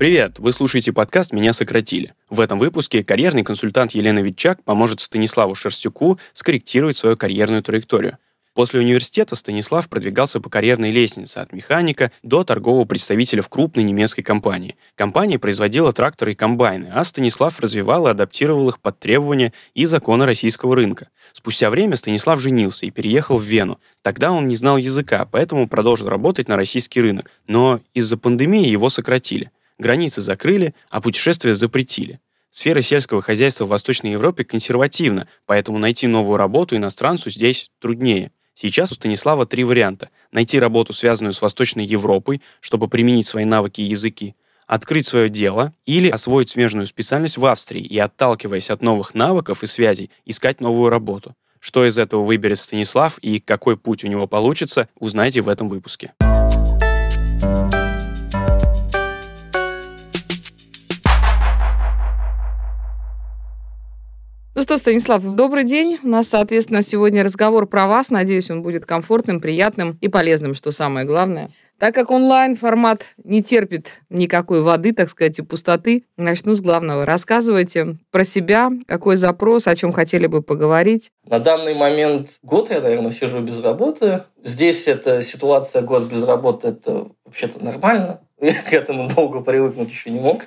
Привет! Вы слушаете подкаст «Меня сократили». В этом выпуске карьерный консультант Елена Витчак поможет Станиславу Шерстюку скорректировать свою карьерную траекторию. После университета Станислав продвигался по карьерной лестнице от механика до торгового представителя в крупной немецкой компании. Компания производила тракторы и комбайны, а Станислав развивал и адаптировал их под требования и законы российского рынка. Спустя время Станислав женился и переехал в Вену. Тогда он не знал языка, поэтому продолжил работать на российский рынок. Но из-за пандемии его сократили. Границы закрыли, а путешествия запретили. Сфера сельского хозяйства в Восточной Европе консервативна, поэтому найти новую работу иностранцу здесь труднее. Сейчас у Станислава три варианта. Найти работу, связанную с Восточной Европой, чтобы применить свои навыки и языки, открыть свое дело или освоить смежную специальность в Австрии и, отталкиваясь от новых навыков и связей, искать новую работу. Что из этого выберет Станислав и какой путь у него получится, узнаете в этом выпуске. Ну что, Станислав, добрый день. У нас, соответственно, сегодня разговор про вас. Надеюсь, он будет комфортным, приятным и полезным, что самое главное. Так как онлайн-формат не терпит никакой воды, так сказать, и пустоты, начну с главного. Рассказывайте про себя, какой запрос, о чем хотели бы поговорить. На данный момент год я, наверное, сижу без работы. Здесь эта ситуация год без работы, это вообще-то нормально. Я к этому долго привыкнуть еще не мог.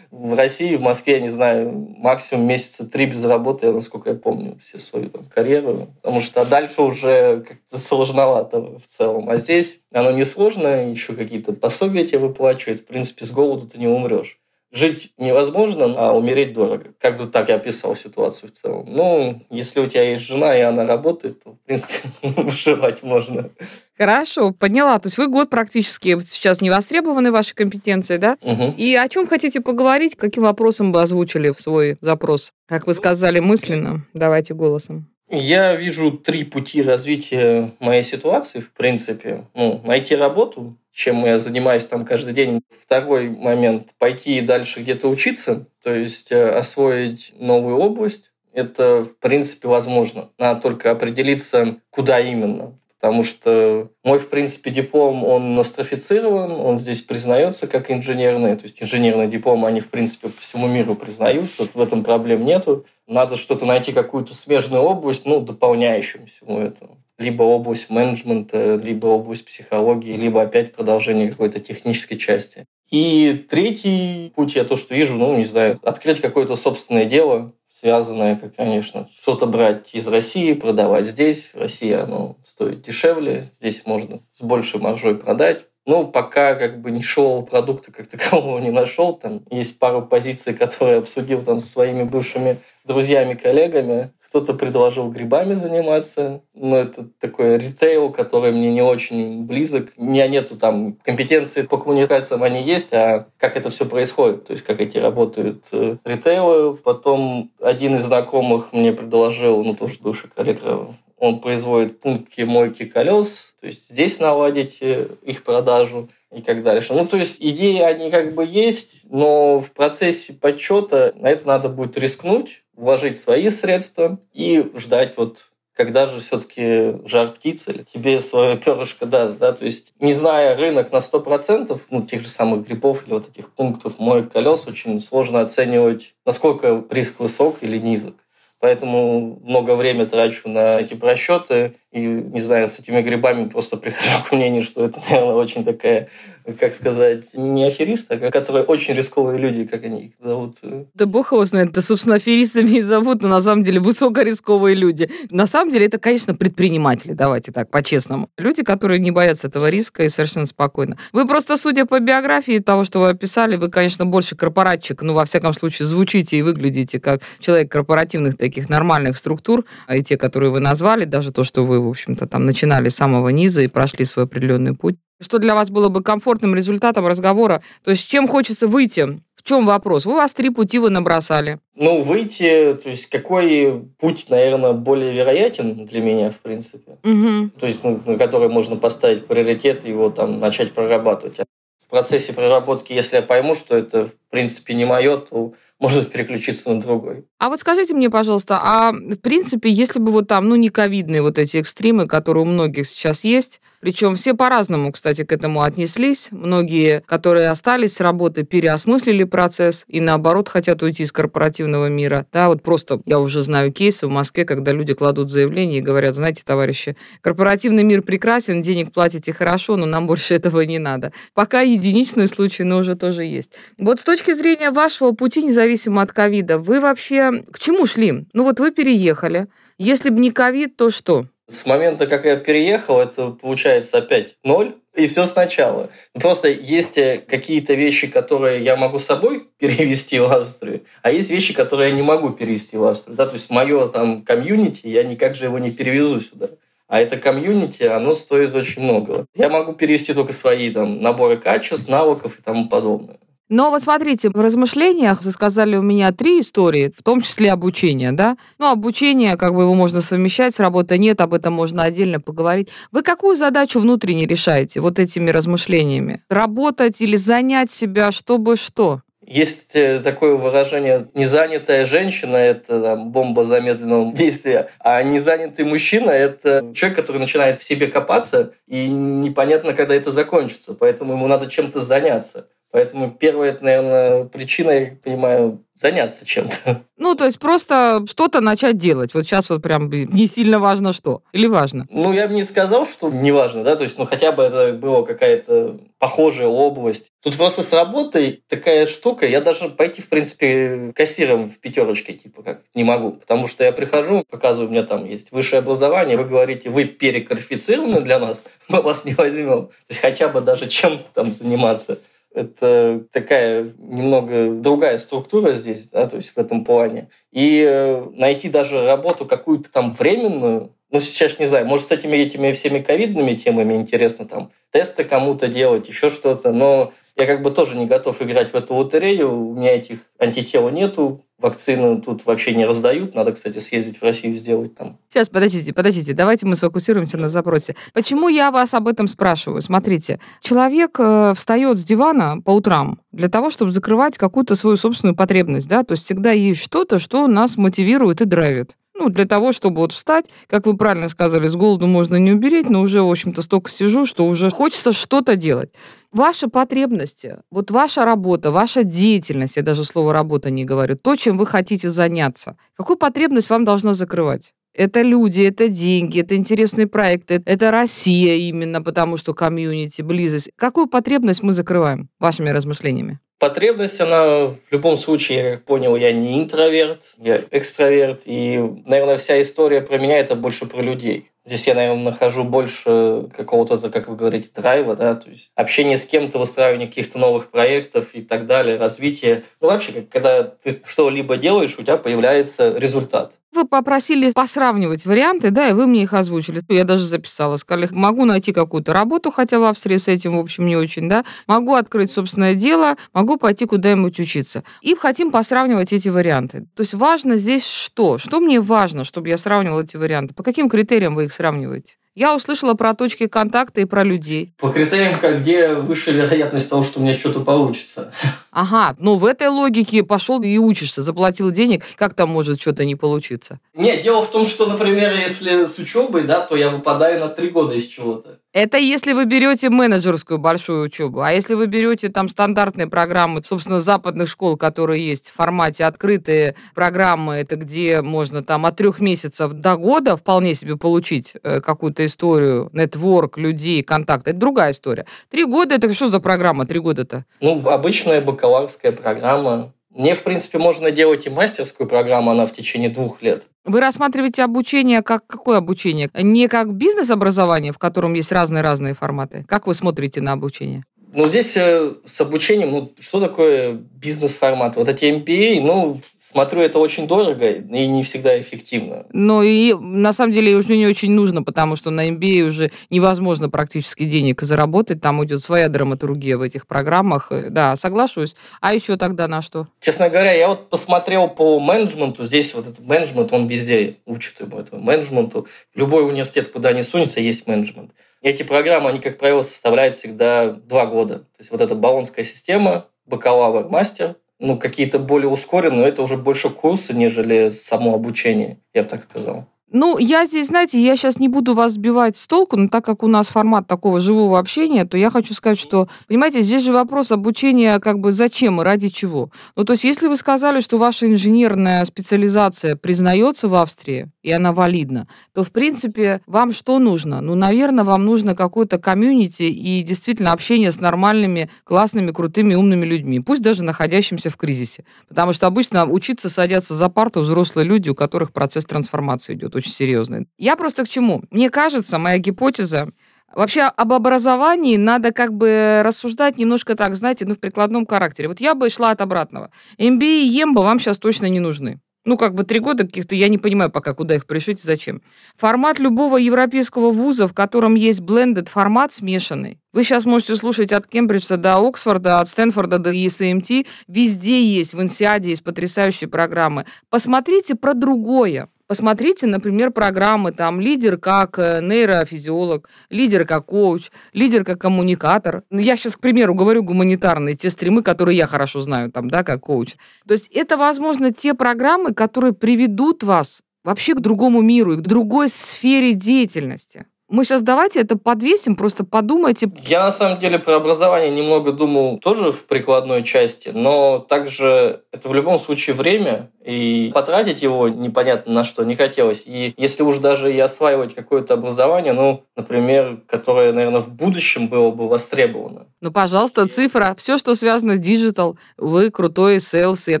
В России, в Москве, я не знаю, максимум месяца три без работы, я, насколько я помню, всю свою там, карьеру. Потому что дальше уже как-то сложновато в целом. А здесь оно не сложно, еще какие-то пособия тебе выплачивают. В принципе, с голоду ты не умрешь жить невозможно, а умереть дорого. Как бы так я описал ситуацию в целом. Ну, если у тебя есть жена, и она работает, то, в принципе, выживать можно. Хорошо, поняла. То есть вы год практически сейчас не востребованы ваши компетенции, да? Угу. И о чем хотите поговорить? Каким вопросом бы озвучили свой запрос? Как вы сказали мысленно, давайте голосом. Я вижу три пути развития моей ситуации, в принципе. Ну, найти работу, чем я занимаюсь там каждый день. Второй момент – пойти дальше где-то учиться, то есть э, освоить новую область. Это, в принципе, возможно. Надо только определиться, куда именно. Потому что мой, в принципе, диплом, он нострифицирован, он здесь признается как инженерный. То есть инженерные дипломы, они, в принципе, по всему миру признаются. В этом проблем нету. Надо что-то найти, какую-то смежную область, ну, дополняющую всему этому либо область менеджмента, либо область психологии, либо опять продолжение какой-то технической части. И третий путь, я то, что вижу, ну, не знаю, открыть какое-то собственное дело, связанное, как, конечно, что-то брать из России, продавать здесь. В России оно стоит дешевле, здесь можно с большей маржой продать. Ну, пока как бы шел продукта как такового не нашел. Там есть пару позиций, которые обсудил там со своими бывшими друзьями, коллегами кто-то предложил грибами заниматься. Но это такой ритейл, который мне не очень близок. У меня нету там компетенции по коммуникациям, они есть, а как это все происходит, то есть как эти работают э, ритейлы. Потом один из знакомых мне предложил, ну тоже бывший коллега, он производит пункты мойки колес, то есть здесь наладить э, их продажу и как дальше. Ну, то есть идеи, они как бы есть, но в процессе подсчета на это надо будет рискнуть, вложить свои средства и ждать вот когда же все-таки жар птицы тебе свое перышко даст, да, то есть не зная рынок на 100%, ну, тех же самых грибов или вот этих пунктов моих колес, очень сложно оценивать, насколько риск высок или низок. Поэтому много времени трачу на эти просчеты. И, не знаю, с этими грибами просто прихожу к мнению, что это, наверное, очень такая как сказать, не аферисты, а которые очень рисковые люди, как они их зовут. Да бог его знает, да, собственно, аферистами и зовут, но на самом деле высокорисковые люди. На самом деле это, конечно, предприниматели, давайте так, по-честному. Люди, которые не боятся этого риска и совершенно спокойно. Вы просто, судя по биографии того, что вы описали, вы, конечно, больше корпоратчик, ну, во всяком случае, звучите и выглядите как человек корпоративных таких нормальных структур, а и те, которые вы назвали, даже то, что вы, в общем-то, там начинали с самого низа и прошли свой определенный путь. Что для вас было бы комфортным результатом разговора? То есть чем хочется выйти? В чем вопрос? Вы у вас три пути вы набросали. Ну, выйти, то есть какой путь, наверное, более вероятен для меня, в принципе. Угу. То есть, ну, на который можно поставить приоритет и его там начать прорабатывать. В процессе проработки, если я пойму, что это в принципе, не мое, то можно переключиться на другой. А вот скажите мне, пожалуйста, а в принципе, если бы вот там, ну, не ковидные вот эти экстримы, которые у многих сейчас есть, причем все по-разному, кстати, к этому отнеслись. Многие, которые остались с работы, переосмыслили процесс и, наоборот, хотят уйти из корпоративного мира. Да, вот просто я уже знаю кейсы в Москве, когда люди кладут заявление и говорят, знаете, товарищи, корпоративный мир прекрасен, денег платите хорошо, но нам больше этого не надо. Пока единичные случаи, но уже тоже есть. Вот с точки зрения вашего пути, независимо от ковида, вы вообще к чему шли? Ну вот вы переехали. Если бы не ковид, то что? С момента, как я переехал, это получается опять ноль, и все сначала. Просто есть э, какие-то вещи, которые я могу с собой перевести в Австрию, а есть вещи, которые я не могу перевести в Австрию. Да? То есть мое там комьюнити, я никак же его не перевезу сюда. А это комьюнити, оно стоит очень много. Я могу перевести только свои там наборы качеств, навыков и тому подобное. Но вот смотрите, в размышлениях вы сказали у меня три истории, в том числе обучение, да? Ну, обучение, как бы его можно совмещать с нет, об этом можно отдельно поговорить. Вы какую задачу внутренне решаете вот этими размышлениями? Работать или занять себя, чтобы что? Есть э, такое выражение «незанятая женщина» — это там, бомба замедленного действия, а незанятый мужчина — это человек, который начинает в себе копаться, и непонятно, когда это закончится, поэтому ему надо чем-то заняться. Поэтому первая, это, наверное, причина, я понимаю, заняться чем-то. Ну, то есть просто что-то начать делать. Вот сейчас вот прям не сильно важно что. Или важно? Ну, я бы не сказал, что не важно, да, то есть, ну, хотя бы это была какая-то похожая область. Тут просто с работой такая штука, я даже пойти, в принципе, кассиром в пятерочке, типа, как не могу. Потому что я прихожу, показываю, у меня там есть высшее образование, вы говорите, вы переквалифицированы для нас, мы вас не возьмем. То есть хотя бы даже чем-то там заниматься. Это такая немного другая структура здесь, да, то есть в этом плане. И э, найти даже работу какую-то там временную, ну, сейчас не знаю, может, с этими этими всеми ковидными темами интересно там тесты кому-то делать, еще что-то, но я как бы тоже не готов играть в эту лотерею, у меня этих антител нету, Вакцины тут вообще не раздают. Надо, кстати, съездить в Россию сделать там. Сейчас, подождите, подождите. Давайте мы сфокусируемся на запросе. Почему я вас об этом спрашиваю? Смотрите, человек э, встает с дивана по утрам для того, чтобы закрывать какую-то свою собственную потребность, да, то есть всегда есть что-то, что нас мотивирует и драйвит. Ну, для того, чтобы вот встать, как вы правильно сказали, с голоду можно не убереть, но уже, в общем-то, столько сижу, что уже хочется что-то делать. Ваши потребности, вот ваша работа, ваша деятельность, я даже слово работа не говорю, то, чем вы хотите заняться, какую потребность вам должна закрывать? Это люди, это деньги, это интересные проекты, это Россия именно, потому что комьюнити, близость. Какую потребность мы закрываем вашими размышлениями? Потребность, она в любом случае, как понял, я не интроверт, я экстраверт. И, наверное, вся история про меня это больше про людей. Здесь я, наверное, нахожу больше какого-то, как вы говорите, драйва, да, то есть общение с кем-то, выстраивание каких-то новых проектов и так далее, развитие. Ну, вообще, когда ты что-либо делаешь, у тебя появляется результат. Вы попросили посравнивать варианты, да, и вы мне их озвучили. Я даже записала, сказали, могу найти какую-то работу, хотя в Австрии с этим, в общем, не очень, да, могу открыть собственное дело, могу пойти куда-нибудь учиться. И хотим посравнивать эти варианты. То есть важно здесь что? Что мне важно, чтобы я сравнивала эти варианты? По каким критериям вы их сравниваете? Я услышала про точки контакта и про людей. По критериям, как где высшая вероятность того, что у меня что-то получится. Ага, ну в этой логике пошел и учишься, заплатил денег, как там может что-то не получиться? Нет, дело в том, что, например, если с учебой, да, то я выпадаю на три года из чего-то. Это если вы берете менеджерскую большую учебу. А если вы берете там стандартные программы, собственно, западных школ, которые есть в формате открытые программы, это где можно там от трех месяцев до года вполне себе получить э, какую-то историю, нетворк, людей, контакт. Это другая история. Три года, это что за программа три года-то? Ну, обычная бакалаврская программа. Мне, в принципе, можно делать и мастерскую программу, она в течение двух лет. Вы рассматриваете обучение как какое обучение? Не как бизнес-образование, в котором есть разные-разные форматы? Как вы смотрите на обучение? Ну, здесь э, с обучением, ну, что такое бизнес-формат? Вот эти MBA, ну, Смотрю, это очень дорого и не всегда эффективно. Ну и на самом деле уже не очень нужно, потому что на MBA уже невозможно практически денег заработать. Там идет своя драматургия в этих программах. Да, соглашусь. А еще тогда на что? Честно говоря, я вот посмотрел по менеджменту. Здесь вот этот менеджмент, он везде учит ему этого менеджменту. Любой университет, куда не сунется, есть менеджмент. Эти программы, они, как правило, составляют всегда два года. То есть вот эта баллонская система, бакалавр, мастер – ну, какие-то более ускоренные, но это уже больше курсы, нежели само обучение, я бы так сказал. Ну, я здесь, знаете, я сейчас не буду вас сбивать с толку, но так как у нас формат такого живого общения, то я хочу сказать, что, понимаете, здесь же вопрос обучения как бы зачем и ради чего. Ну, то есть, если вы сказали, что ваша инженерная специализация признается в Австрии, и она валидна, то, в принципе, вам что нужно? Ну, наверное, вам нужно какое-то комьюнити и действительно общение с нормальными, классными, крутыми, умными людьми, пусть даже находящимися в кризисе. Потому что обычно учиться садятся за парту взрослые люди, у которых процесс трансформации идет очень серьезный. Я просто к чему? Мне кажется, моя гипотеза, Вообще об образовании надо как бы рассуждать немножко так, знаете, ну, в прикладном характере. Вот я бы шла от обратного. MBA и EMBA вам сейчас точно не нужны. Ну, как бы три года каких-то, я не понимаю пока, куда их пришить и зачем. Формат любого европейского вуза, в котором есть blended формат смешанный. Вы сейчас можете слушать от Кембриджа до Оксфорда, от Стэнфорда до ESMT. Везде есть, в Инсиаде есть потрясающие программы. Посмотрите про другое. Посмотрите, например, программы, там, лидер как э, нейрофизиолог, лидер как коуч, лидер как коммуникатор. Ну, я сейчас, к примеру, говорю гуманитарные, те стримы, которые я хорошо знаю, там, да, как коуч. То есть это, возможно, те программы, которые приведут вас вообще к другому миру и к другой сфере деятельности. Мы сейчас давайте это подвесим, просто подумайте. Я на самом деле про образование немного думал тоже в прикладной части, но также это в любом случае время, и потратить его непонятно на что не хотелось. И если уж даже и осваивать какое-то образование, ну, например, которое, наверное, в будущем было бы востребовано. Ну, пожалуйста, цифра. Все, что связано с digital, вы крутой sales. Я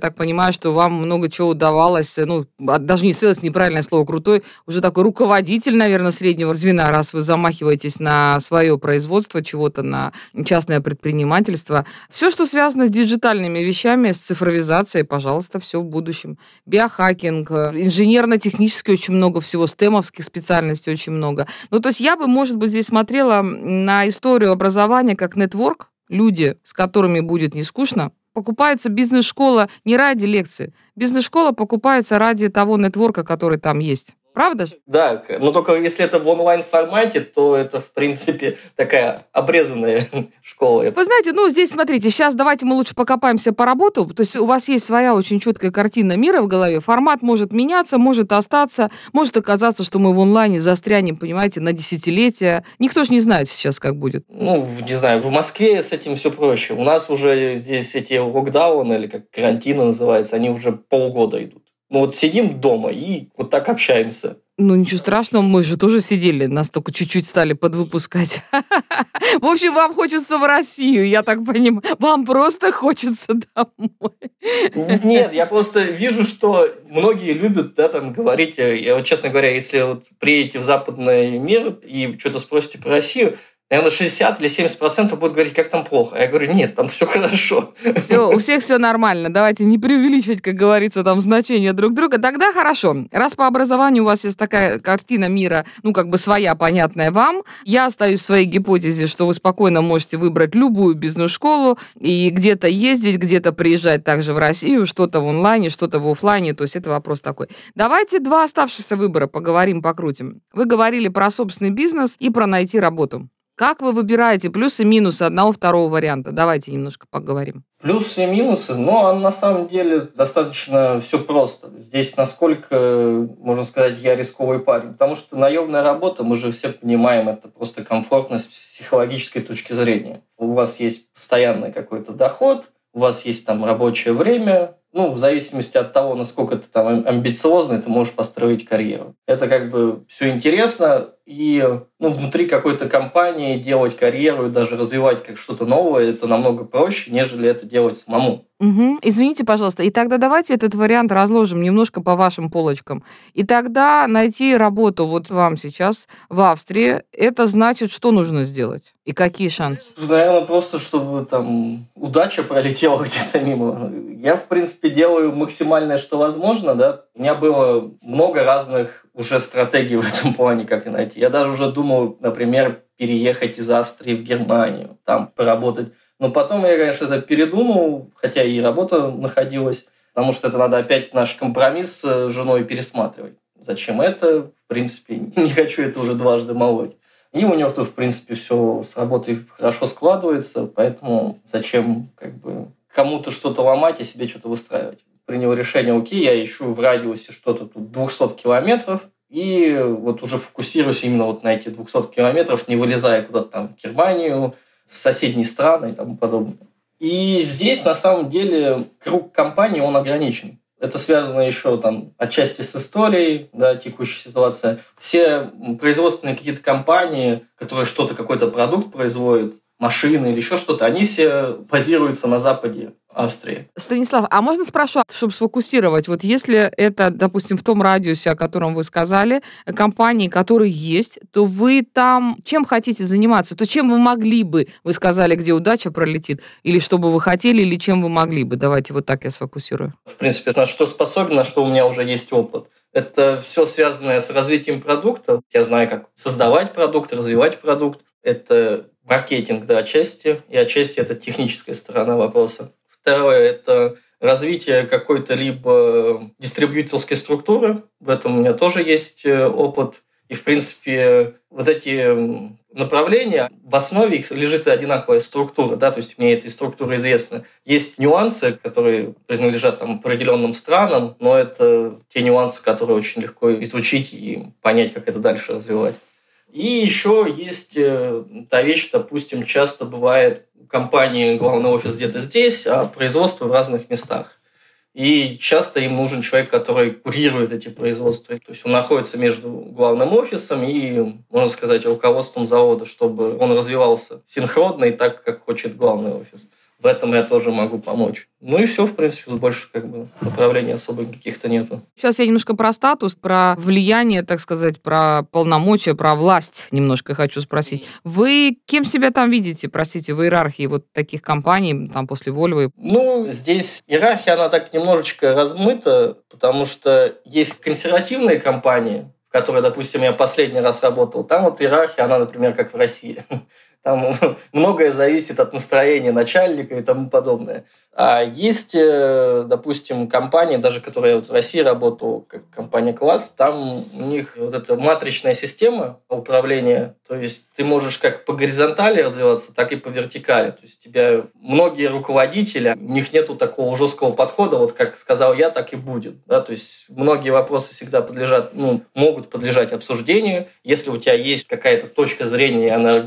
так понимаю, что вам много чего удавалось. Ну, а, даже не sales, неправильное слово, крутой. Уже такой руководитель, наверное, среднего звена, раз вы замахиваетесь на свое производство чего-то, на частное предпринимательство. Все, что связано с диджитальными вещами, с цифровизацией, пожалуйста, все в будущем. Биохакинг, инженерно-технически очень много всего, STEM-овских специальностей очень много. Ну, то есть я бы, может быть, здесь смотрела на историю образования как network, люди, с которыми будет не скучно, покупается бизнес-школа не ради лекции. Бизнес-школа покупается ради того network -а, который там есть. Правда же? Да, но только если это в онлайн-формате, то это, в принципе, такая обрезанная школа. Вы знаете, ну, здесь, смотрите, сейчас давайте мы лучше покопаемся по работу. То есть у вас есть своя очень четкая картина мира в голове. Формат может меняться, может остаться, может оказаться, что мы в онлайне застрянем, понимаете, на десятилетия. Никто же не знает сейчас, как будет. Ну, не знаю, в Москве с этим все проще. У нас уже здесь эти локдауны, или как карантины называется, они уже полгода идут. Мы вот сидим дома и вот так общаемся. Ну, ничего страшного, мы же тоже сидели, нас только чуть-чуть стали подвыпускать. В общем, вам хочется в Россию, я так понимаю. Вам просто хочется домой. Нет, я просто вижу, что многие любят, да, там, говорить, я вот, честно говоря, если вот приедете в западный мир и что-то спросите про Россию, наверное, 60 или 70 процентов будут говорить, как там плохо. А я говорю, нет, там все хорошо. Все, у всех все нормально. Давайте не преувеличивать, как говорится, там значение друг друга. Тогда хорошо. Раз по образованию у вас есть такая картина мира, ну, как бы своя, понятная вам, я остаюсь в своей гипотезе, что вы спокойно можете выбрать любую бизнес-школу и где-то ездить, где-то приезжать также в Россию, что-то в онлайне, что-то в офлайне. То есть это вопрос такой. Давайте два оставшихся выбора поговорим, покрутим. Вы говорили про собственный бизнес и про найти работу. Как вы выбираете плюсы и минусы одного второго варианта? Давайте немножко поговорим. Плюсы и минусы, но на самом деле достаточно все просто. Здесь насколько, можно сказать, я рисковый парень. Потому что наемная работа, мы же все понимаем, это просто комфортность с психологической точки зрения. У вас есть постоянный какой-то доход, у вас есть там рабочее время, ну, в зависимости от того, насколько ты там амбициозный, ты можешь построить карьеру. Это как бы все интересно, и ну, внутри какой-то компании делать карьеру и даже развивать как что-то новое, это намного проще, нежели это делать самому. Угу. Извините, пожалуйста. И тогда давайте этот вариант разложим немножко по вашим полочкам. И тогда найти работу вот вам сейчас в Австрии, это значит, что нужно сделать? И какие шансы? Наверное, просто, чтобы там удача пролетела где-то мимо. Я, в принципе, делаю максимальное, что возможно, да. У меня было много разных уже стратегий в этом плане, как и найти. Я даже уже думал, например, переехать из Австрии в Германию, там поработать. Но потом я, конечно, это передумал, хотя и работа находилась, потому что это надо опять наш компромисс с женой пересматривать. Зачем это? В принципе, не хочу это уже дважды молоть. И у него тут, в принципе, все с работой хорошо складывается, поэтому зачем как бы кому-то что-то ломать и себе что-то выстраивать. Принял решение, окей, я ищу в радиусе что-то тут 200 километров, и вот уже фокусируюсь именно вот на эти 200 километров, не вылезая куда-то там в Германию, в соседние страны и тому подобное. И здесь, на самом деле, круг компаний, он ограничен. Это связано еще там отчасти с историей, да, текущей ситуации. Все производственные какие-то компании, которые что-то, какой-то продукт производят, машины или еще что-то, они все базируются на Западе Австрии. Станислав, а можно спрошу, чтобы сфокусировать, вот если это, допустим, в том радиусе, о котором вы сказали, компании, которые есть, то вы там чем хотите заниматься? То чем вы могли бы, вы сказали, где удача пролетит, или что бы вы хотели, или чем вы могли бы? Давайте вот так я сфокусирую. В принципе, на что способен, на что у меня уже есть опыт. Это все связанное с развитием продукта. Я знаю, как создавать продукт, развивать продукт. Это маркетинг, да, отчасти, и отчасти это техническая сторона вопроса. Второе – это развитие какой-то либо дистрибьюторской структуры. В этом у меня тоже есть э, опыт. И, в принципе, вот эти направления, в основе их лежит одинаковая структура, да, то есть мне эта структура известна. Есть нюансы, которые принадлежат там, определенным странам, но это те нюансы, которые очень легко изучить и понять, как это дальше развивать. И еще есть э, та вещь, допустим, часто бывает компании главный офис где-то здесь, а производство в разных местах. И часто им нужен человек, который курирует эти производства. То есть он находится между главным офисом и, можно сказать, руководством завода, чтобы он развивался синхронно и так, как хочет главный офис в этом я тоже могу помочь. Ну и все, в принципе, больше как бы направлений особо каких-то нету. Сейчас я немножко про статус, про влияние, так сказать, про полномочия, про власть немножко хочу спросить. Вы кем себя там видите, простите, в иерархии вот таких компаний, там после Volvo? Ну, здесь иерархия, она так немножечко размыта, потому что есть консервативные компании, в которые, допустим, я последний раз работал, там вот иерархия, она, например, как в России. Там многое зависит от настроения начальника и тому подобное. А есть, э, допустим, компании, даже которые вот в России работал, как компания «Класс», там у них вот эта матричная система управления, то есть ты можешь как по горизонтали развиваться, так и по вертикали. То есть тебя многие руководители, у них нету такого жесткого подхода, вот как сказал я, так и будет. Да? То есть многие вопросы всегда подлежат, ну, могут подлежать обсуждению. Если у тебя есть какая-то точка зрения, она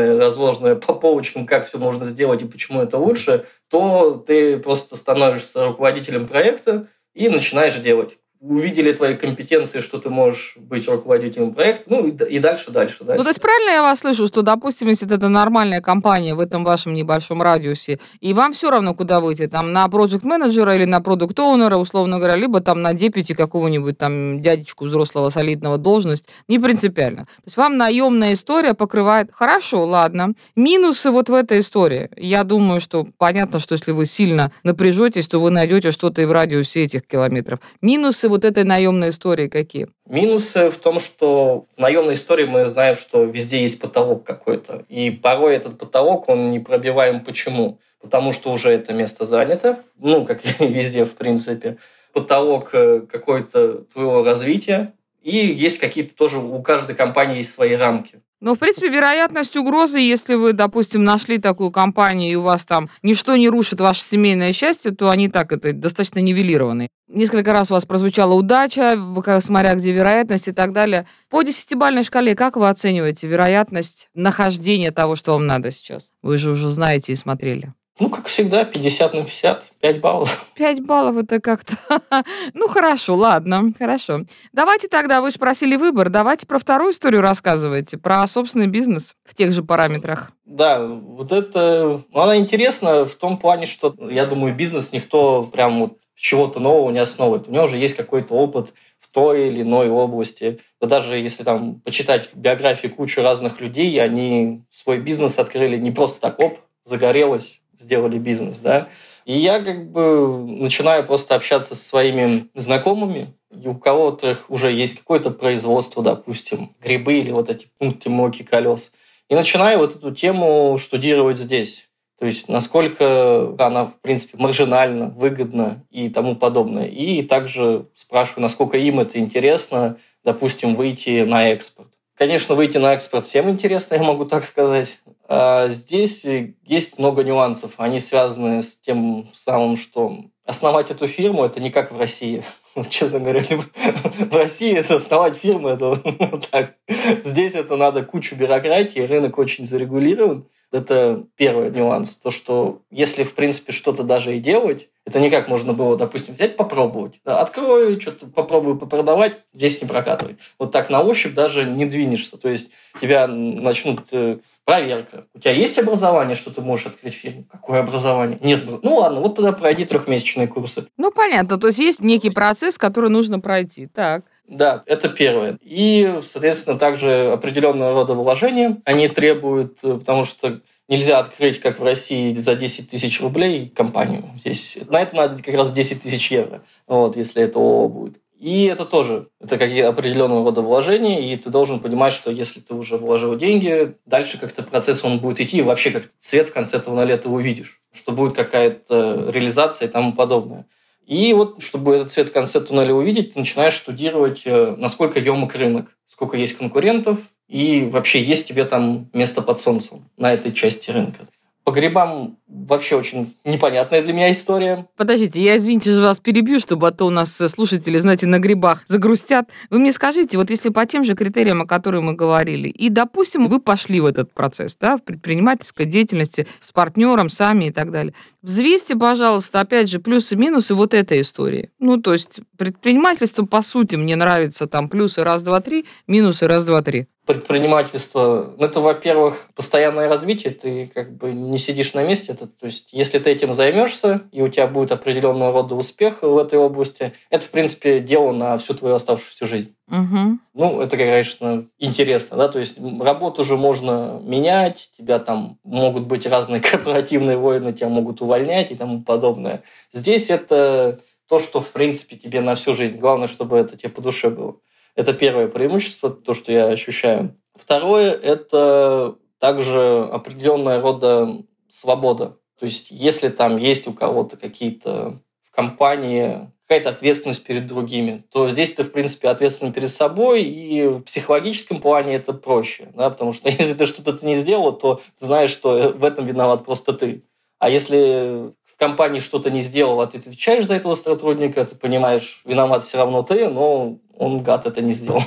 аргументивная, разложенная по полочкам, как все можно сделать и почему это лучше, то ты просто становишься руководителем проекта и начинаешь делать увидели твои компетенции, что ты можешь быть руководителем проекта, ну и, дальше, дальше, дальше. Ну, то есть правильно я вас слышу, что, допустим, если это нормальная компания в этом вашем небольшом радиусе, и вам все равно, куда выйти, там, на проект менеджера или на продукт оунера условно говоря, либо там на депити какого-нибудь там дядечку взрослого солидного должность, не принципиально. То есть вам наемная история покрывает, хорошо, ладно. Минусы вот в этой истории. Я думаю, что понятно, что если вы сильно напряжетесь, то вы найдете что-то и в радиусе этих километров. Минусы вот этой наемной истории какие? Минусы в том, что в наемной истории мы знаем, что везде есть потолок какой-то. И порой этот потолок, он не пробиваем. Почему? Потому что уже это место занято. Ну, как и везде, в принципе. Потолок э, какой-то твоего развития. И есть какие-то тоже, у каждой компании есть свои рамки. Но, в принципе, вероятность угрозы, если вы, допустим, нашли такую компанию, и у вас там ничто не рушит ваше семейное счастье, то они так, это достаточно нивелированы. Несколько раз у вас прозвучала удача, смотря где вероятность и так далее. По десятибальной шкале как вы оцениваете вероятность нахождения того, что вам надо сейчас? Вы же уже знаете и смотрели. Ну, как всегда, 50 на 50, 5 баллов. 5 баллов это как-то... ну, хорошо, ладно, хорошо. Давайте тогда, вы же просили выбор, давайте про вторую историю рассказывайте, про собственный бизнес в тех же параметрах. Да, вот это... Ну, она интересна в том плане, что, я думаю, бизнес никто прям вот чего-то нового не основывает. У него уже есть какой-то опыт в той или иной области. Да даже если там почитать биографии кучу разных людей, они свой бизнес открыли не просто так, оп, загорелось, сделали бизнес, да. И я как бы начинаю просто общаться со своими знакомыми, и у кого-то уже есть какое-то производство, допустим, грибы или вот эти пункты моки колес. И начинаю вот эту тему штудировать здесь. То есть насколько она, в принципе, маржинальна, выгодна и тому подобное. И также спрашиваю, насколько им это интересно, допустим, выйти на экспорт. Конечно, выйти на экспорт всем интересно, я могу так сказать. А здесь есть много нюансов. Они связаны с тем самым, что основать эту фирму – это не как в России. Честно говоря, в России это основать фирму, это вот так. Здесь это надо кучу бюрократии, рынок очень зарегулирован. Это первый нюанс. То, что если, в принципе, что-то даже и делать, это не как можно было, допустим, взять, попробовать. Да, открою, что-то попробую попродавать, здесь не прокатывать. Вот так на ощупь даже не двинешься. То есть тебя начнут э, проверка. У тебя есть образование, что ты можешь открыть фирму? Какое образование? Нет. Ну ладно, вот тогда пройди трехмесячные курсы. Ну понятно, то есть есть некий процесс, который нужно пройти. Так. Да, это первое. И, соответственно, также определенного рода вложения они требуют, э, потому что нельзя открыть, как в России, за 10 тысяч рублей компанию. Здесь на это надо как раз 10 тысяч евро, вот, если это ООО будет. И это тоже, это какие определенного рода вложения, и ты должен понимать, что если ты уже вложил деньги, дальше как-то процесс он будет идти, и вообще как цвет в конце туннеля ты увидишь, что будет какая-то реализация и тому подобное. И вот, чтобы этот цвет в конце туннеля увидеть, ты начинаешь штудировать, э, насколько емок рынок, сколько есть конкурентов, и вообще есть тебе там место под солнцем на этой части рынка. По грибам вообще очень непонятная для меня история. Подождите, я, извините же, вас перебью, чтобы а то у нас слушатели, знаете, на грибах загрустят. Вы мне скажите, вот если по тем же критериям, о которых мы говорили, и, допустим, вы пошли в этот процесс, да, в предпринимательской деятельности с партнером, сами и так далее, взвесьте, пожалуйста, опять же, плюсы и минусы вот этой истории. Ну, то есть предпринимательство, по сути, мне нравится там плюсы раз, два, три, минусы раз, два, три предпринимательство, ну, это, во-первых, постоянное развитие, ты как бы не сидишь на месте. Это, то есть, если ты этим займешься, и у тебя будет определенного рода успех в этой области, это, в принципе, дело на всю твою оставшуюся жизнь. Угу. Ну, это, конечно, интересно, да, то есть работу уже можно менять, тебя там могут быть разные корпоративные войны, тебя могут увольнять и тому подобное. Здесь это то, что, в принципе, тебе на всю жизнь. Главное, чтобы это тебе по душе было. Это первое преимущество, то, что я ощущаю. Второе – это также определенная рода свобода. То есть, если там есть у кого-то какие-то в компании какая-то ответственность перед другими, то здесь ты, в принципе, ответственен перед собой, и в психологическом плане это проще, да, потому что если ты что-то не сделал, то ты знаешь, что в этом виноват просто ты. А если компании что-то не сделал, а ты отвечаешь за этого сотрудника, ты понимаешь, виноват все равно ты, но он, гад, это не сделал.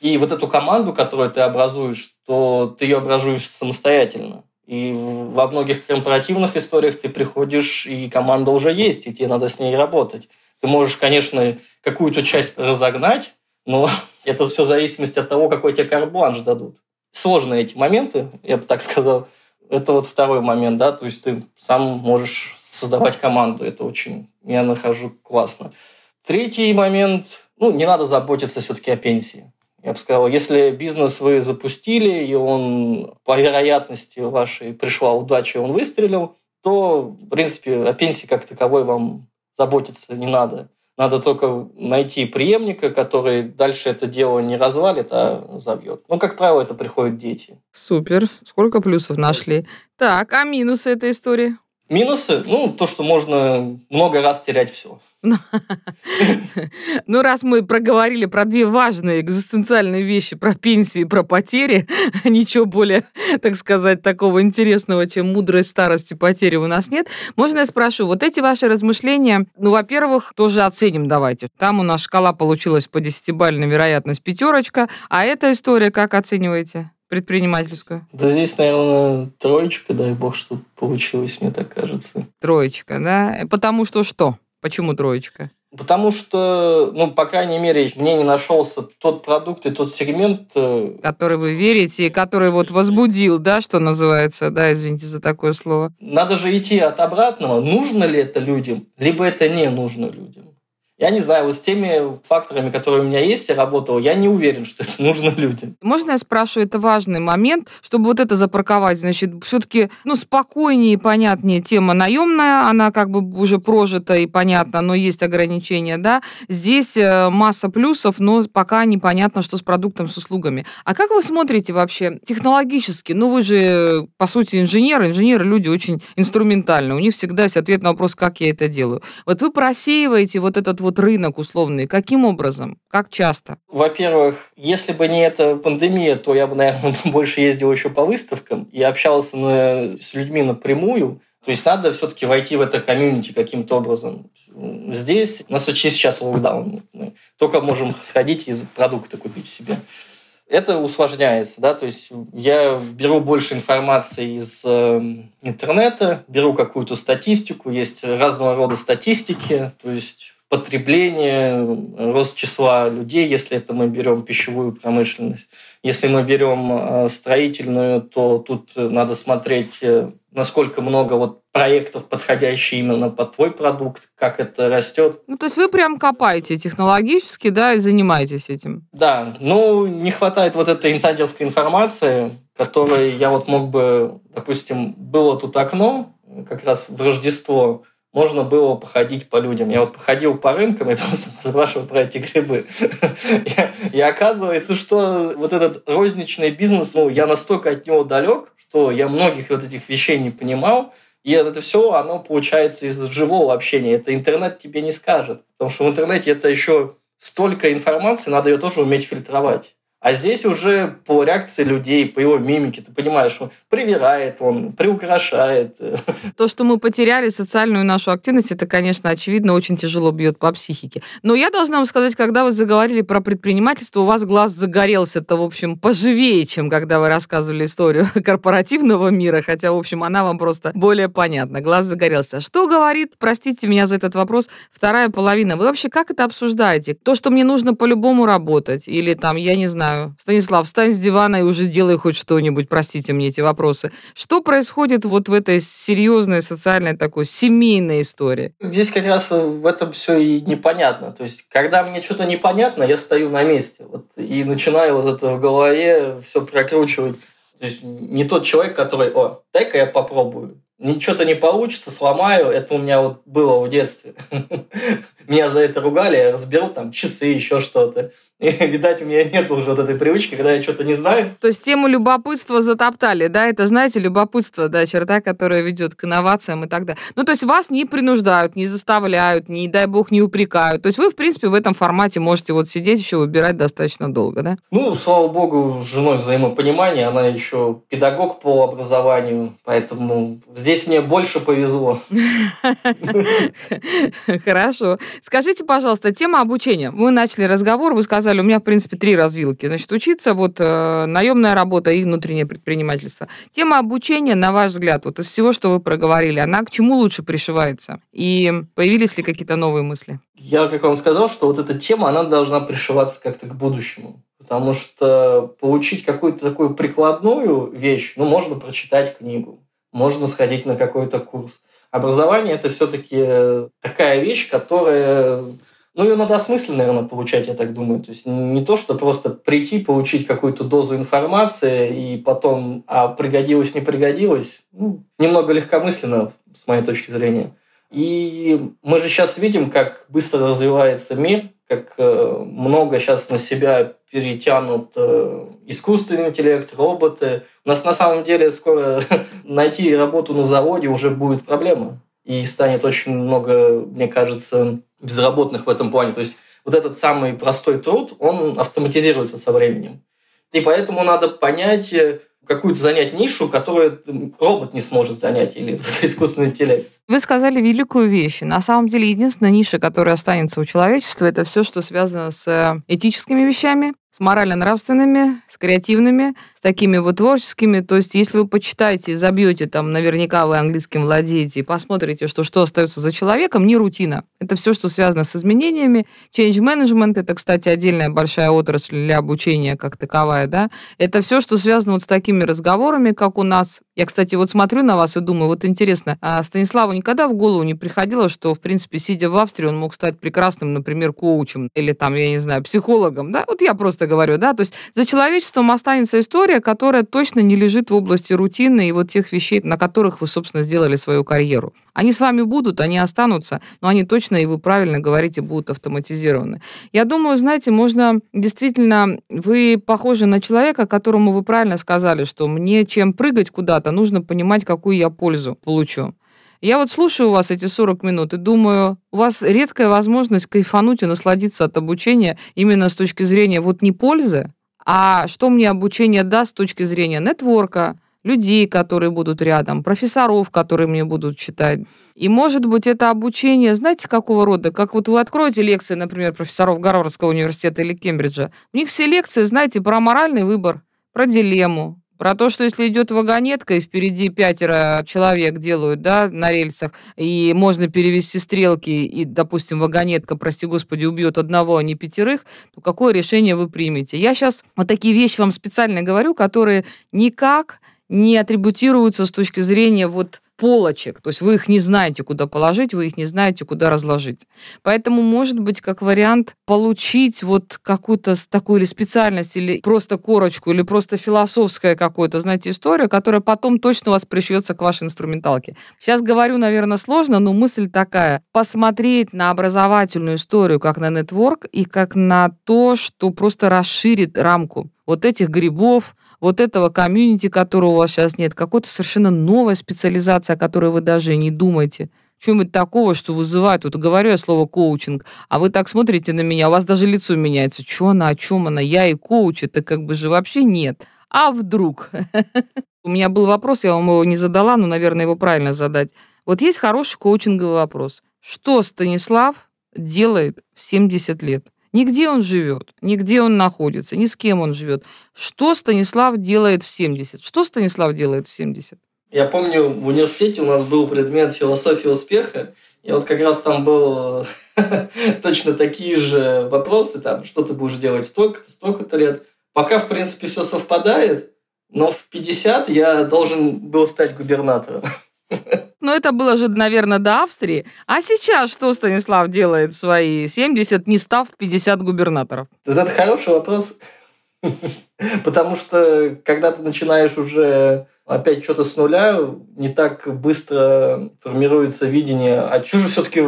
И вот эту команду, которую ты образуешь, то ты ее образуешь самостоятельно. И во многих корпоративных историях ты приходишь, и команда уже есть, и тебе надо с ней работать. Ты можешь, конечно, какую-то часть разогнать, но это все в зависимости от того, какой тебе карбланш дадут. Сложные эти моменты, я бы так сказал. Это вот второй момент, да, то есть ты сам можешь создавать команду. Это очень, я нахожу классно. Третий момент, ну, не надо заботиться все-таки о пенсии. Я бы сказал, если бизнес вы запустили, и он по вероятности вашей пришла удача, и он выстрелил, то, в принципе, о пенсии как таковой вам заботиться не надо. Надо только найти преемника, который дальше это дело не развалит, а забьет. Ну, как правило, это приходят дети. Супер. Сколько плюсов нашли. Так, а минусы этой истории? Минусы? Ну, то, что можно много раз терять все. Ну, раз мы проговорили про две важные экзистенциальные вещи, про пенсии и про потери, ничего более, так сказать, такого интересного, чем мудрость старости потери у нас нет. Можно я спрошу, вот эти ваши размышления, ну, во-первых, тоже оценим давайте. Там у нас шкала получилась по десятибальной вероятность пятерочка, а эта история как оцениваете? Предпринимательскую? Да здесь, наверное, троечка, дай бог, что получилось, мне так кажется. Троечка, да? Потому что что? Почему троечка? Потому что, ну, по крайней мере, мне не нашелся тот продукт и тот сегмент... Э, который вы верите, и который вот возбудил, да, что называется, да, извините за такое слово. Надо же идти от обратного. Нужно ли это людям, либо это не нужно людям. Я не знаю, вот с теми факторами, которые у меня есть, я работал, я не уверен, что это нужно людям. Можно я спрошу, это важный момент, чтобы вот это запарковать, значит, все-таки, ну, спокойнее и понятнее тема наемная, она как бы уже прожита и понятно, но есть ограничения, да. Здесь э, масса плюсов, но пока непонятно, что с продуктом, с услугами. А как вы смотрите вообще технологически? Ну, вы же, по сути, инженеры. Инженеры люди очень инструментальные. У них всегда есть ответ на вопрос, как я это делаю. Вот вы просеиваете вот этот вот вот рынок условный? Каким образом? Как часто? Во-первых, если бы не эта пандемия, то я бы, наверное, больше ездил еще по выставкам и общался на, с людьми напрямую. То есть надо все-таки войти в это комьюнити каким-то образом. Здесь у нас очень сейчас локдаун. Мы только можем сходить и продукты купить себе. Это усложняется, да, то есть я беру больше информации из э, интернета, беру какую-то статистику, есть разного рода статистики, то есть потребление, рост числа людей, если это мы берем пищевую промышленность. Если мы берем э, строительную, то тут надо смотреть, э, насколько много вот проектов, подходящих именно под твой продукт, как это растет. Ну, то есть вы прям копаете технологически, да, и занимаетесь этим? Да, ну, не хватает вот этой инсайдерской информации, которой я вот мог бы, допустим, было тут окно, как раз в Рождество, можно было походить по людям. Я вот походил по рынкам и просто спрашивал про эти грибы. И оказывается, что вот этот розничный бизнес, ну, я настолько от него далек, что я многих вот этих вещей не понимал, и это все, оно получается из живого общения. Это интернет тебе не скажет. Потому что в интернете это еще столько информации, надо ее тоже уметь фильтровать. А здесь уже по реакции людей, по его мимике, ты понимаешь, он привирает, он приукрашает. То, что мы потеряли социальную нашу активность, это, конечно, очевидно, очень тяжело бьет по психике. Но я должна вам сказать, когда вы заговорили про предпринимательство, у вас глаз загорелся это, в общем, поживее, чем когда вы рассказывали историю корпоративного мира, хотя, в общем, она вам просто более понятна. Глаз загорелся. Что говорит, простите меня за этот вопрос, вторая половина? Вы вообще как это обсуждаете? То, что мне нужно по-любому работать, или там, я не знаю, знаю. Станислав, встань с дивана и уже делай хоть что-нибудь, простите мне эти вопросы. Что происходит вот в этой серьезной социальной такой семейной истории? Здесь как раз в этом все и непонятно. То есть, когда мне что-то непонятно, я стою на месте вот, и начинаю вот это в голове все прокручивать. То есть не тот человек, который, о, дай-ка я попробую. Ничего-то не получится, сломаю. Это у меня вот было в детстве. Меня за это ругали, я разберу там часы, еще что-то. И, видать, у меня нет уже вот этой привычки, когда я что-то не знаю. То есть тему любопытства затоптали, да? Это, знаете, любопытство, да, черта, которая ведет к инновациям и так далее. Ну, то есть вас не принуждают, не заставляют, не, дай бог, не упрекают. То есть вы, в принципе, в этом формате можете вот сидеть еще выбирать достаточно долго, да? Ну, слава богу, с женой взаимопонимание. Она еще педагог по образованию, поэтому здесь мне больше повезло. Хорошо. Скажите, пожалуйста, тема обучения. Мы начали разговор, вы сказали, сказали, у меня, в принципе, три развилки. Значит, учиться, вот э, наемная работа и внутреннее предпринимательство. Тема обучения, на ваш взгляд, вот из всего, что вы проговорили, она к чему лучше пришивается? И появились ли какие-то новые мысли? Я, как вам сказал, что вот эта тема, она должна пришиваться как-то к будущему. Потому что получить какую-то такую прикладную вещь, ну, можно прочитать книгу, можно сходить на какой-то курс. Образование – это все-таки такая вещь, которая ну, ее надо осмысленно, наверное, получать, я так думаю. То есть не то, что просто прийти, получить какую-то дозу информации и потом, а пригодилось, не пригодилось. Ну, немного легкомысленно, с моей точки зрения. И мы же сейчас видим, как быстро развивается мир, как э, много сейчас на себя перетянут э, искусственный интеллект, роботы. У нас на самом деле скоро найти работу на заводе уже будет проблема. И станет очень много, мне кажется, безработных в этом плане. То есть вот этот самый простой труд, он автоматизируется со временем. И поэтому надо понять, э, какую-то занять нишу, которую робот не сможет занять или искусственный интеллект. Вы сказали великую вещь. На самом деле, единственная ниша, которая останется у человечества, это все, что связано с э, этическими вещами, с морально-нравственными, с креативными, с такими вот творческими. То есть, если вы почитаете, забьете там, наверняка вы английским владеете, и посмотрите, что, что остается за человеком, не рутина. Это все, что связано с изменениями. Change management, это, кстати, отдельная большая отрасль для обучения как таковая, да. Это все, что связано вот с такими разговорами, как у нас. Я, кстати, вот смотрю на вас и думаю, вот интересно, а Станиславу никогда в голову не приходило, что, в принципе, сидя в Австрии, он мог стать прекрасным, например, коучем или там, я не знаю, психологом, да? Вот я просто просто говорю, да, то есть за человечеством останется история, которая точно не лежит в области рутины и вот тех вещей, на которых вы, собственно, сделали свою карьеру. Они с вами будут, они останутся, но они точно, и вы правильно говорите, будут автоматизированы. Я думаю, знаете, можно действительно, вы похожи на человека, которому вы правильно сказали, что мне чем прыгать куда-то, нужно понимать, какую я пользу получу. Я вот слушаю вас эти 40 минут и думаю, у вас редкая возможность кайфануть и насладиться от обучения именно с точки зрения вот не пользы, а что мне обучение даст с точки зрения нетворка, людей, которые будут рядом, профессоров, которые мне будут читать. И, может быть, это обучение, знаете, какого рода? Как вот вы откроете лекции, например, профессоров Гарвардского университета или Кембриджа. У них все лекции, знаете, про моральный выбор, про дилемму, про то, что если идет вагонетка, и впереди пятеро человек делают, да, на рельсах, и можно перевести стрелки, и, допустим, вагонетка, прости господи, убьет одного, а не пятерых, то какое решение вы примете? Я сейчас вот такие вещи вам специально говорю, которые никак не атрибутируются с точки зрения вот полочек. То есть вы их не знаете, куда положить, вы их не знаете, куда разложить. Поэтому, может быть, как вариант получить вот какую-то такую или специальность, или просто корочку, или просто философская какую-то, знаете, историю, которая потом точно у вас пришьется к вашей инструменталке. Сейчас говорю, наверное, сложно, но мысль такая. Посмотреть на образовательную историю как на нетворк и как на то, что просто расширит рамку вот этих грибов, вот этого комьюнити, которого у вас сейчас нет, какой-то совершенно новая специализация, о которой вы даже не думаете. Чем-нибудь такого, что вызывает, вот говорю я слово коучинг, а вы так смотрите на меня, у вас даже лицо меняется. Что она, о чем она? Я и коуч, это как бы же вообще нет. А вдруг? У меня был вопрос, я вам его не задала, но, наверное, его правильно задать. Вот есть хороший коучинговый вопрос. Что Станислав делает в 70 лет? Нигде он живет, нигде он находится, ни с кем он живет. Что Станислав делает в 70? Что Станислав делает в 70? Я помню, в университете у нас был предмет философия успеха, и вот как раз там был точно такие же вопросы, там, что ты будешь делать столько-то, столько-то лет. Пока, в принципе, все совпадает, но в 50 я должен был стать губернатором. Ну, это было же, наверное, до Австрии. А сейчас что Станислав делает в свои 70, не став 50 губернаторов? Это хороший вопрос. Потому что, когда ты начинаешь уже опять что-то с нуля, не так быстро формируется видение, а же все-таки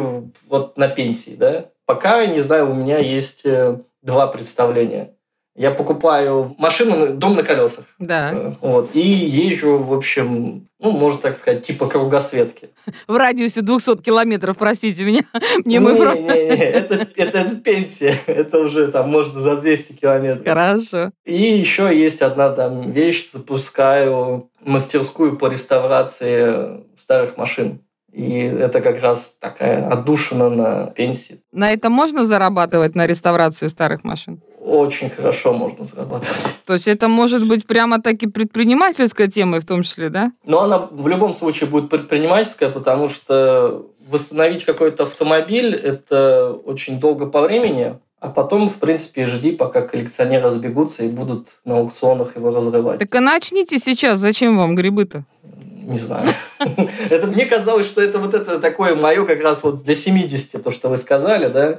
вот на пенсии, да? Пока, не знаю, у меня есть э, два представления. Я покупаю машину, дом на колесах. Да. Э, вот, и езжу, в общем, ну, можно так сказать, типа кругосветки. В радиусе 200 километров, простите меня. Мне мы не, не, не, это, это, это пенсия. Это уже там можно за 200 километров. Хорошо. И еще есть одна там вещь. Запускаю мастерскую по реставрации старых машин. И это как раз такая отдушина на пенсии. На это можно зарабатывать, на реставрации старых машин? Очень хорошо можно зарабатывать. То есть это может быть прямо-таки предпринимательская тема в том числе, да? Но она в любом случае будет предпринимательская, потому что восстановить какой-то автомобиль – это очень долго по времени, а потом, в принципе, жди, пока коллекционеры разбегутся и будут на аукционах его разрывать. Так и начните сейчас. Зачем вам грибы-то? не знаю. Это мне казалось, что это вот это такое мое как раз вот для 70, то, что вы сказали, да?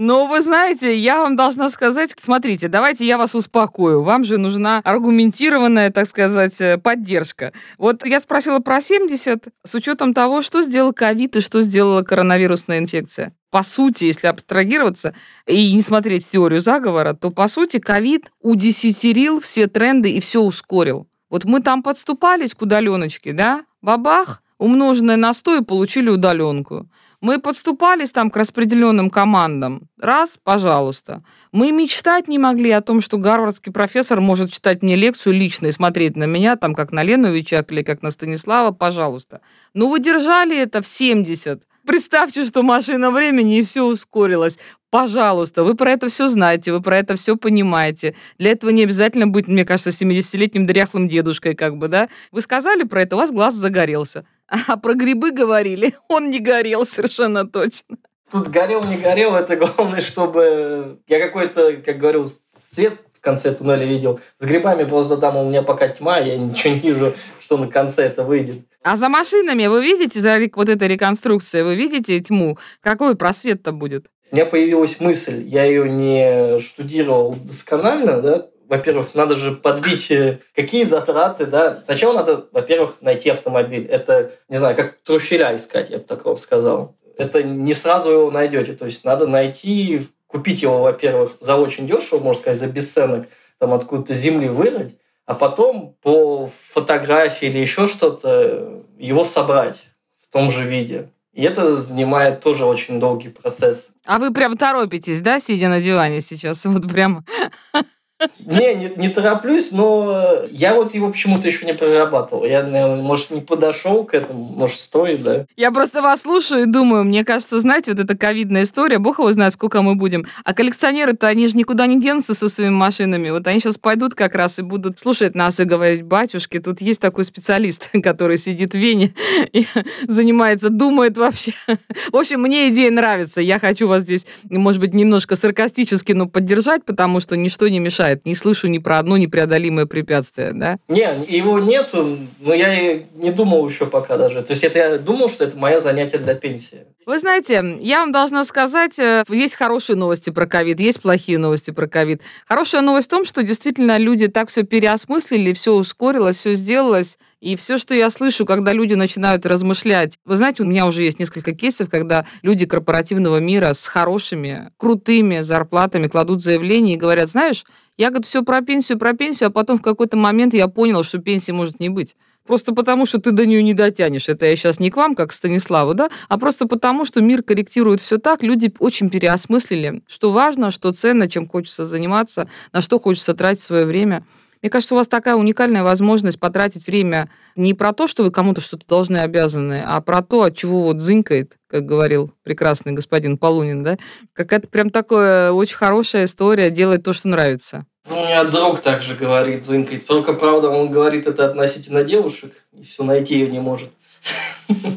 Ну, вы знаете, я вам должна сказать, смотрите, давайте я вас успокою. Вам же нужна аргументированная, так сказать, э, поддержка. Вот я спросила про 70 с учетом того, что сделал ковид и что сделала коронавирусная инфекция. По сути, если абстрагироваться и не смотреть в теорию заговора, то, по сути, ковид удесятерил все тренды и все ускорил. Вот мы там подступались к удаленочке, да? Бабах, умноженное на 100 и получили удаленку. Мы подступались там к распределенным командам. Раз, пожалуйста. Мы мечтать не могли о том, что гарвардский профессор может читать мне лекцию лично и смотреть на меня, там, как на Лену Вичак или как на Станислава, пожалуйста. Ну, вы держали это в 70. Представьте, что машина времени и все ускорилось. Пожалуйста, вы про это все знаете, вы про это все понимаете. Для этого не обязательно быть, мне кажется, 70-летним дряхлым дедушкой, как бы, да? Вы сказали про это, у вас глаз загорелся. А про грибы говорили, он не горел совершенно точно. Тут горел, не горел, это главное, чтобы я какой-то, как говорил, свет в конце туннеля видел. С грибами просто там у меня пока тьма, я ничего не вижу, что на конце это выйдет. А за машинами вы видите, за вот этой реконструкцией, вы видите тьму? Какой просвет-то будет? У меня появилась мысль, я ее не штудировал досконально, да, во-первых, надо же подбить, э, какие затраты, да. Сначала надо, во-первых, найти автомобиль. Это, не знаю, как труфеля искать, я бы так вам сказал. Это не сразу его найдете. То есть надо найти, купить его, во-первых, за очень дешево, можно сказать, за бесценок, там откуда-то земли вырыть, а потом по фотографии или еще что-то его собрать в том же виде. И это занимает тоже очень долгий процесс. А вы прям торопитесь, да, сидя на диване сейчас? Вот прям не, не, не тороплюсь, но я вот его почему-то еще не прорабатывал. Я, наверное, может, не подошел к этому, может, стоит, да. Я просто вас слушаю и думаю, мне кажется, знаете, вот эта ковидная история, бог его знает, сколько мы будем. А коллекционеры-то, они же никуда не денутся со своими машинами. Вот они сейчас пойдут как раз и будут слушать нас и говорить, батюшки, тут есть такой специалист, который сидит в Вене и занимается, думает вообще. В общем, мне идея нравится. Я хочу вас здесь, может быть, немножко саркастически, но поддержать, потому что ничто не мешает мешает. Не слышу ни про одно непреодолимое препятствие, да? Не, его нету, но я и не думал еще пока даже. То есть это я думал, что это мое занятие для пенсии. Вы знаете, я вам должна сказать, э, есть хорошие новости про ковид, есть плохие новости про ковид. Хорошая новость в том, что действительно люди так все переосмыслили, все ускорилось, все сделалось. И все, что я слышу, когда люди начинают размышлять, вы знаете, у меня уже есть несколько кейсов, когда люди корпоративного мира с хорошими, крутыми зарплатами кладут заявление и говорят, знаешь, я, говорю, все про пенсию, про пенсию, а потом в какой-то момент я понял, что пенсии может не быть. Просто потому, что ты до нее не дотянешь. Это я сейчас не к вам, как к Станиславу, да, а просто потому, что мир корректирует все так. Люди очень переосмыслили, что важно, что ценно, чем хочется заниматься, на что хочется тратить свое время. Мне кажется, у вас такая уникальная возможность потратить время не про то, что вы кому-то что-то должны обязаны, а про то, от чего вот зынькает, как говорил прекрасный господин Полунин, да? Какая-то прям такая очень хорошая история, делать то, что нравится. Ну, у меня друг также говорит, зынкает. Только, правда, он говорит это относительно девушек, и все найти ее не может.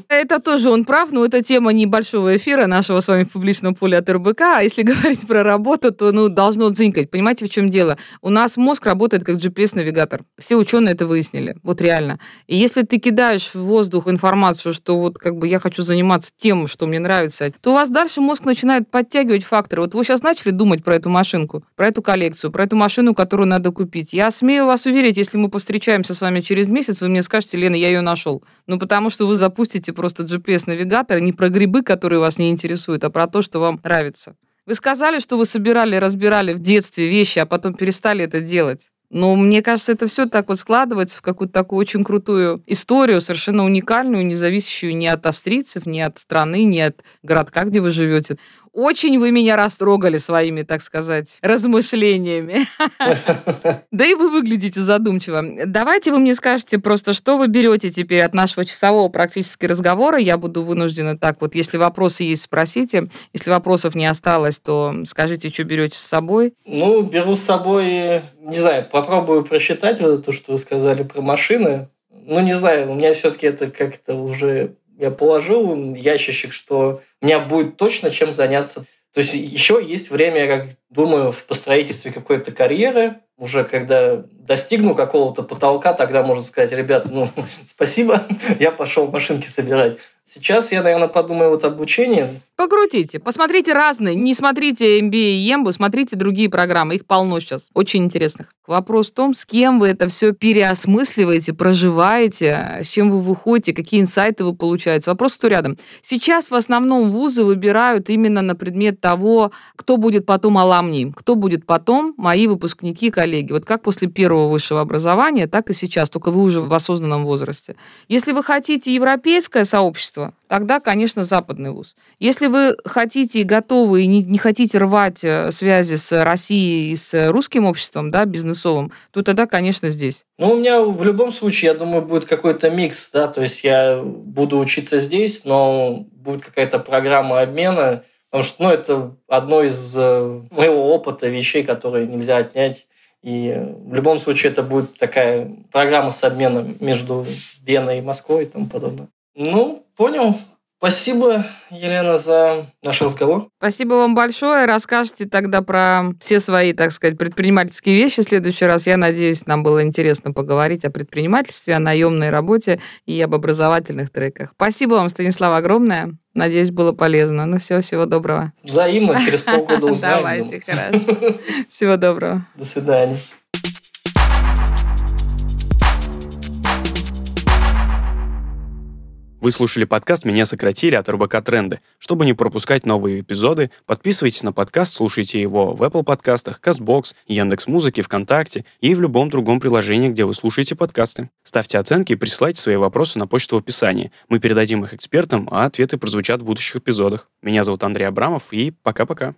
Это тоже он прав, но это тема небольшого эфира нашего с вами в публичном поле от РБК. А если говорить про работу, то ну, должно дзынькать. Понимаете, в чем дело? У нас мозг работает как GPS-навигатор. Все ученые это выяснили. Вот реально. И если ты кидаешь в воздух информацию, что вот как бы я хочу заниматься тем, что мне нравится, то у вас дальше мозг начинает подтягивать факторы. Вот вы сейчас начали думать про эту машинку, про эту коллекцию, про эту машину, которую надо купить. Я смею вас уверить, если мы повстречаемся с вами через месяц, вы мне скажете, Лена, я ее нашел. Ну, потому что вы запустите просто GPS-навигатор не про грибы, которые вас не интересуют, а про то, что вам нравится. Вы сказали, что вы собирали, разбирали в детстве вещи, а потом перестали это делать. Но мне кажется, это все так вот складывается в какую-то такую очень крутую историю, совершенно уникальную, не зависящую ни от австрийцев, ни от страны, ни от городка, где вы живете. Очень вы меня растрогали своими, так сказать, размышлениями. Да и вы выглядите задумчиво. Давайте вы мне скажете просто, что вы берете теперь от нашего часового практически разговора. Я буду вынуждена так вот, если вопросы есть, спросите. Если вопросов не осталось, то скажите, что берете с собой. Ну, беру с собой, не знаю, попробую просчитать вот то, что вы сказали про машины. Ну, не знаю, у меня все-таки это как-то уже я положил ящичек, что у меня будет точно чем заняться. То есть еще есть время, я как думаю, в построительстве какой-то карьеры, уже когда достигну какого-то потолка, тогда можно сказать, ребята, ну, спасибо, я пошел машинки собирать. Сейчас я, наверное, подумаю вот об обучении. Покрутите, посмотрите разные. Не смотрите MBA и EMBU, смотрите другие программы. Их полно сейчас. Очень интересных. Вопрос в том, с кем вы это все переосмысливаете, проживаете, с чем вы выходите, какие инсайты вы получаете. Вопрос, кто рядом. Сейчас в основном вузы выбирают именно на предмет того, кто будет потом аламни, кто будет потом мои выпускники коллеги. Вот как после первого высшего образования, так и сейчас, только вы уже в осознанном возрасте. Если вы хотите европейское сообщество, тогда, конечно, западный вуз. Если вы хотите и готовы, и не, не хотите рвать э, связи с Россией и с русским обществом, да, бизнесовым, то тогда, конечно, здесь. Ну, у меня в любом случае, я думаю, будет какой-то микс, да, то есть я буду учиться здесь, но будет какая-то программа обмена, потому что, ну, это одно из э, моего опыта вещей, которые нельзя отнять. И в любом случае это будет такая программа с обменом между Веной и Москвой и тому подобное. Ну, понял. Спасибо, Елена, за наш разговор. Спасибо вам большое. Расскажите тогда про все свои, так сказать, предпринимательские вещи в следующий раз. Я надеюсь, нам было интересно поговорить о предпринимательстве, о наемной работе и об образовательных треках. Спасибо вам, Станислав, огромное. Надеюсь, было полезно. Ну все, всего доброго. Взаимно, через полгода узнаем. Давайте, хорошо. Всего доброго. До свидания. Вы слушали подкаст «Меня сократили» от РБК Тренды. Чтобы не пропускать новые эпизоды, подписывайтесь на подкаст, слушайте его в Apple подкастах, CastBox, Яндекс.Музыке, ВКонтакте и в любом другом приложении, где вы слушаете подкасты. Ставьте оценки и присылайте свои вопросы на почту в описании. Мы передадим их экспертам, а ответы прозвучат в будущих эпизодах. Меня зовут Андрей Абрамов, и пока-пока.